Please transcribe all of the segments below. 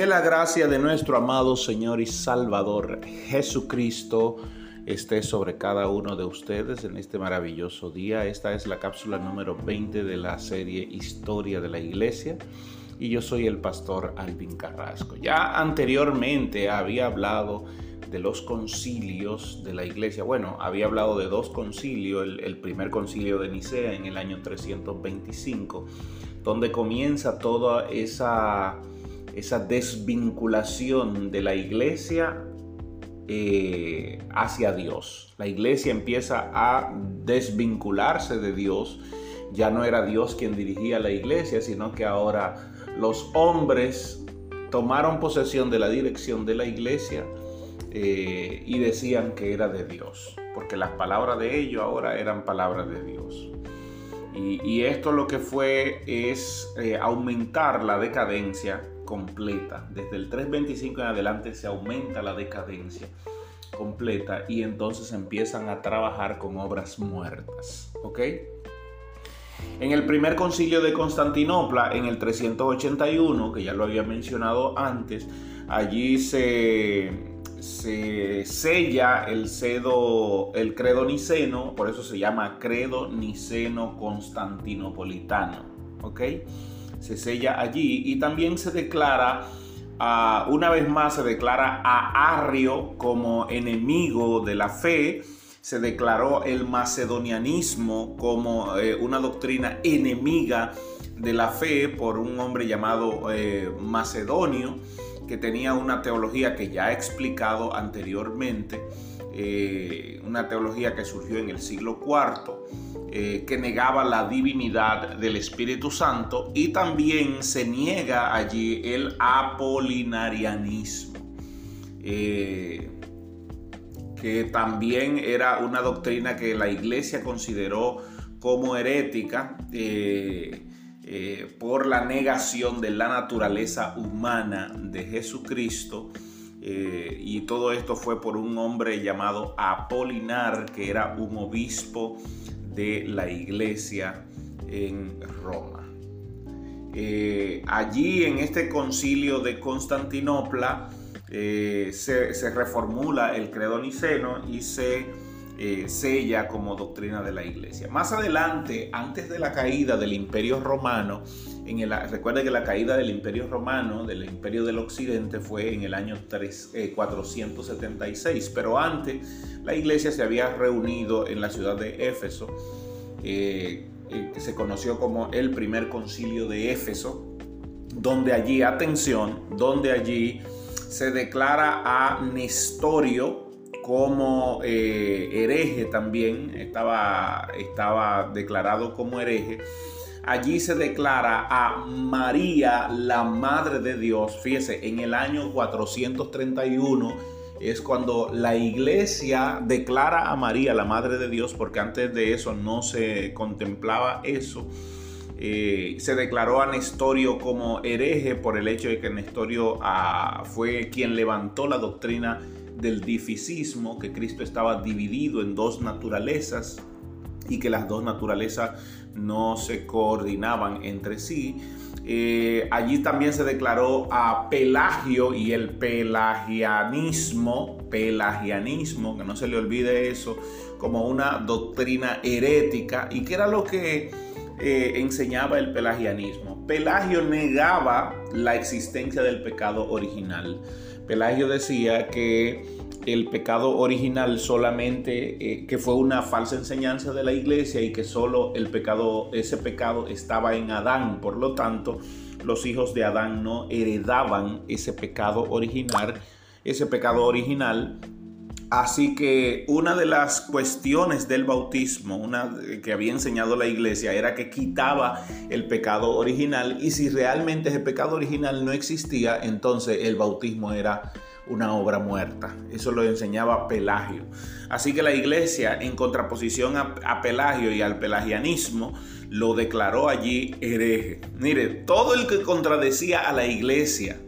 Que la gracia de nuestro amado Señor y Salvador Jesucristo esté sobre cada uno de ustedes en este maravilloso día. Esta es la cápsula número 20 de la serie Historia de la Iglesia y yo soy el pastor Alvin Carrasco. Ya anteriormente había hablado de los concilios de la iglesia. Bueno, había hablado de dos concilios, el, primer concilio de Nicea en el año 325, donde comienza toda esa esa desvinculación de la iglesia eh, hacia Dios. La iglesia empieza a desvincularse de Dios. Ya no era Dios quien dirigía la iglesia, sino que ahora los hombres tomaron posesión de la dirección de la iglesia eh, y decían que era de Dios, porque las palabras de ellos ahora eran palabras de Dios. Y, esto lo que fue es eh, aumentar la decadencia completa. Desde el 325 en adelante se aumenta la decadencia completa y entonces empiezan a trabajar con obras muertas. ¿Ok? En el primer concilio de Constantinopla, en el 381, que ya lo había mencionado antes, allí se, se sella el, cedo, el credo niceno, por eso se llama credo niceno constantinopolitano. ¿Ok? Se sella allí y también se declara, ah, una vez más se declara a Arrio como enemigo de la fe, se declaró el macedonianismo como eh, una doctrina enemiga de la fe por un hombre llamado eh, Macedonio, que tenía una teología que ya he explicado anteriormente, eh, una teología que surgió en el siglo IV eh, que negaba la divinidad del Espíritu Santo y también se niega allí el apolinarianismo, eh, que también era una doctrina que la iglesia consideró como herética. Por la negación de la naturaleza humana de Jesucristo. Y todo esto fue por un hombre llamado Apolinar, que era un obispo de la iglesia en Roma. Eh, allí en este concilio de Constantinopla eh, se, reformula el credo niceno y se eh, sella como doctrina de la iglesia. Más adelante, antes de la caída del imperio romano, en el, recuerde que la caída del imperio romano, del imperio del occidente, fue en el año 3, 476, pero antes la iglesia se había reunido en la ciudad de Éfeso, eh, eh, que se conoció como el primer concilio de Éfeso, donde allí, atención, donde allí se declara a Nestorio como eh, hereje también, estaba, estaba declarado como hereje. Allí se declara a María, la Madre de Dios, fíjese, en el año 431 es cuando la iglesia declara a María la Madre de Dios, porque antes de eso no se contemplaba eso. Eh, se declaró a Nestorio como hereje por el hecho de que Nestorio ah, fue quien levantó la doctrina del difisismo, que Cristo estaba dividido en dos naturalezas y que las dos naturalezas no se coordinaban entre sí. Eh, allí también se declaró a Pelagio y el pelagianismo, pelagianismo, que no se le olvide eso, como una doctrina herética. ¿Y qué era lo que eh, enseñaba el pelagianismo? Pelagio negaba la existencia del pecado original. Pelagio decía que el pecado original solamente, eh, que fue una falsa enseñanza de la iglesia y que solo el pecado, ese pecado estaba en Adán. Por lo tanto, los hijos de Adán no heredaban ese pecado original, ese pecado original. Así que una de las cuestiones del bautismo, una que había enseñado la iglesia, era que quitaba el pecado original y si realmente ese pecado original no existía, entonces el bautismo era una obra muerta. Eso lo enseñaba Pelagio. Así que la iglesia, en contraposición a, Pelagio y al pelagianismo, lo declaró allí hereje. Mire, todo el que contradecía a la iglesia,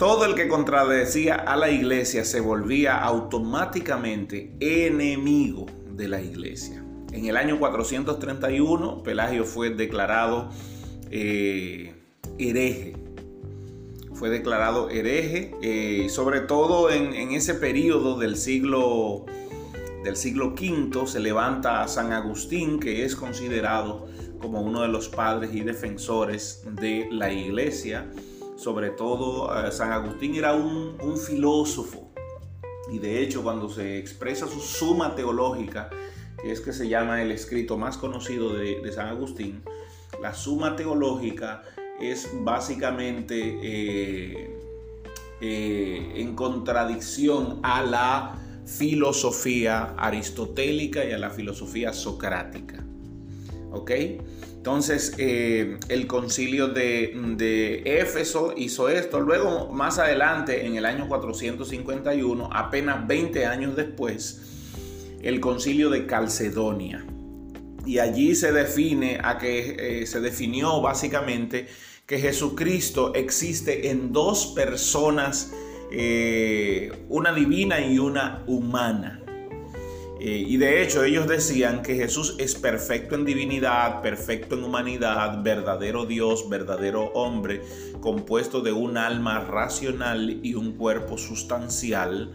todo el que contradecía a la iglesia se volvía automáticamente enemigo de la iglesia. En el año 431, Pelagio fue declarado eh, hereje fue declarado hereje, eh, sobre todo en, ese periodo del siglo, del siglo V se levanta San Agustín, que es considerado como uno de los padres y defensores de la iglesia. Sobre todo, eh, San Agustín era un, filósofo y de hecho cuando se expresa su suma teológica, que es que se llama el escrito más conocido de, San Agustín, la suma teológica es básicamente eh, eh, en contradicción a la filosofía aristotélica y a la filosofía socrática. ¿Ok? Entonces, eh, el concilio de, Éfeso hizo esto. Luego, más adelante, en el año 451, apenas 20 años después, el concilio de Calcedonia. Y allí se define, a que eh, se definió básicamente que Jesucristo existe en dos personas, eh, una divina y una humana. Eh, y de hecho ellos decían que Jesús es perfecto en divinidad, perfecto en humanidad, verdadero Dios, verdadero hombre, compuesto de un alma racional y un cuerpo sustancial,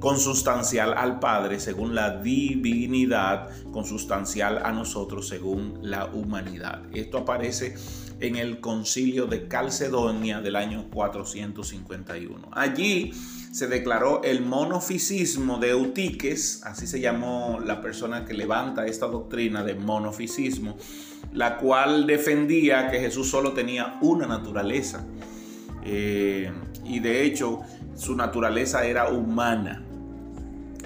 consustancial al Padre según la divinidad, consustancial a nosotros según la humanidad. Esto aparece en el concilio de Calcedonia del año 451. Allí se declaró el monofisismo de Eutiques, así se llamó la persona que levanta esta doctrina de monofisismo, la cual defendía que Jesús solo tenía una naturaleza. Eh, y de hecho su naturaleza era humana,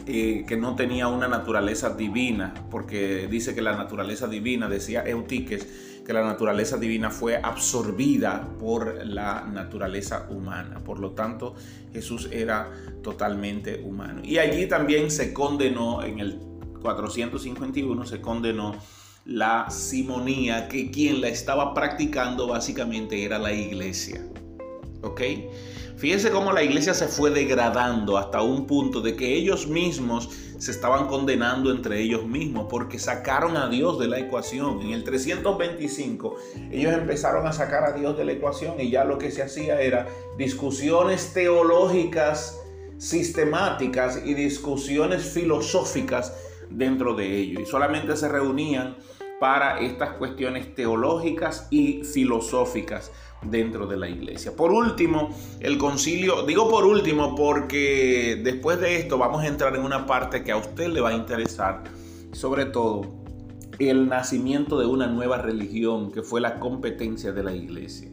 eh, que no tenía una naturaleza divina, porque dice que la naturaleza divina, decía Eutiques, que la naturaleza divina fue absorbida por la naturaleza humana. Por lo tanto, Jesús era totalmente humano. Y allí también se condenó, en el 451, se condenó la simonía, que quien la estaba practicando básicamente era la iglesia. ¿Ok? Fíjense cómo la iglesia se fue degradando hasta un punto de que ellos mismos se estaban condenando entre ellos mismos porque sacaron a Dios de la ecuación. En el 325 ellos empezaron a sacar a Dios de la ecuación y ya lo que se hacía era discusiones teológicas sistemáticas y discusiones filosóficas dentro de ellos. Y solamente se reunían para estas cuestiones teológicas y filosóficas dentro de la iglesia. Por último, el concilio, digo por último porque después de esto vamos a entrar en una parte que a usted le va a interesar, sobre todo el nacimiento de una nueva religión que fue la competencia de la iglesia.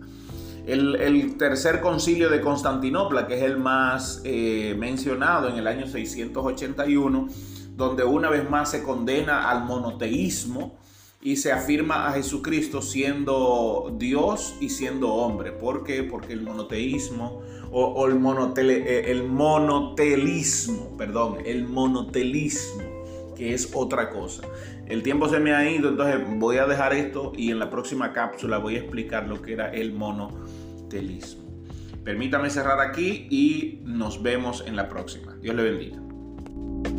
El, tercer concilio de Constantinopla, que es el más eh, mencionado en el año 681, donde una vez más se condena al monoteísmo, y se afirma a Jesucristo siendo Dios y siendo hombre. ¿Por qué? Porque el monoteísmo o, el, eh, el monotelismo, perdón, el monotelismo, que es otra cosa. El tiempo se me ha ido, entonces voy a dejar esto y en la próxima cápsula voy a explicar lo que era el monotelismo. Permítame cerrar aquí y nos vemos en la próxima. Dios le bendiga.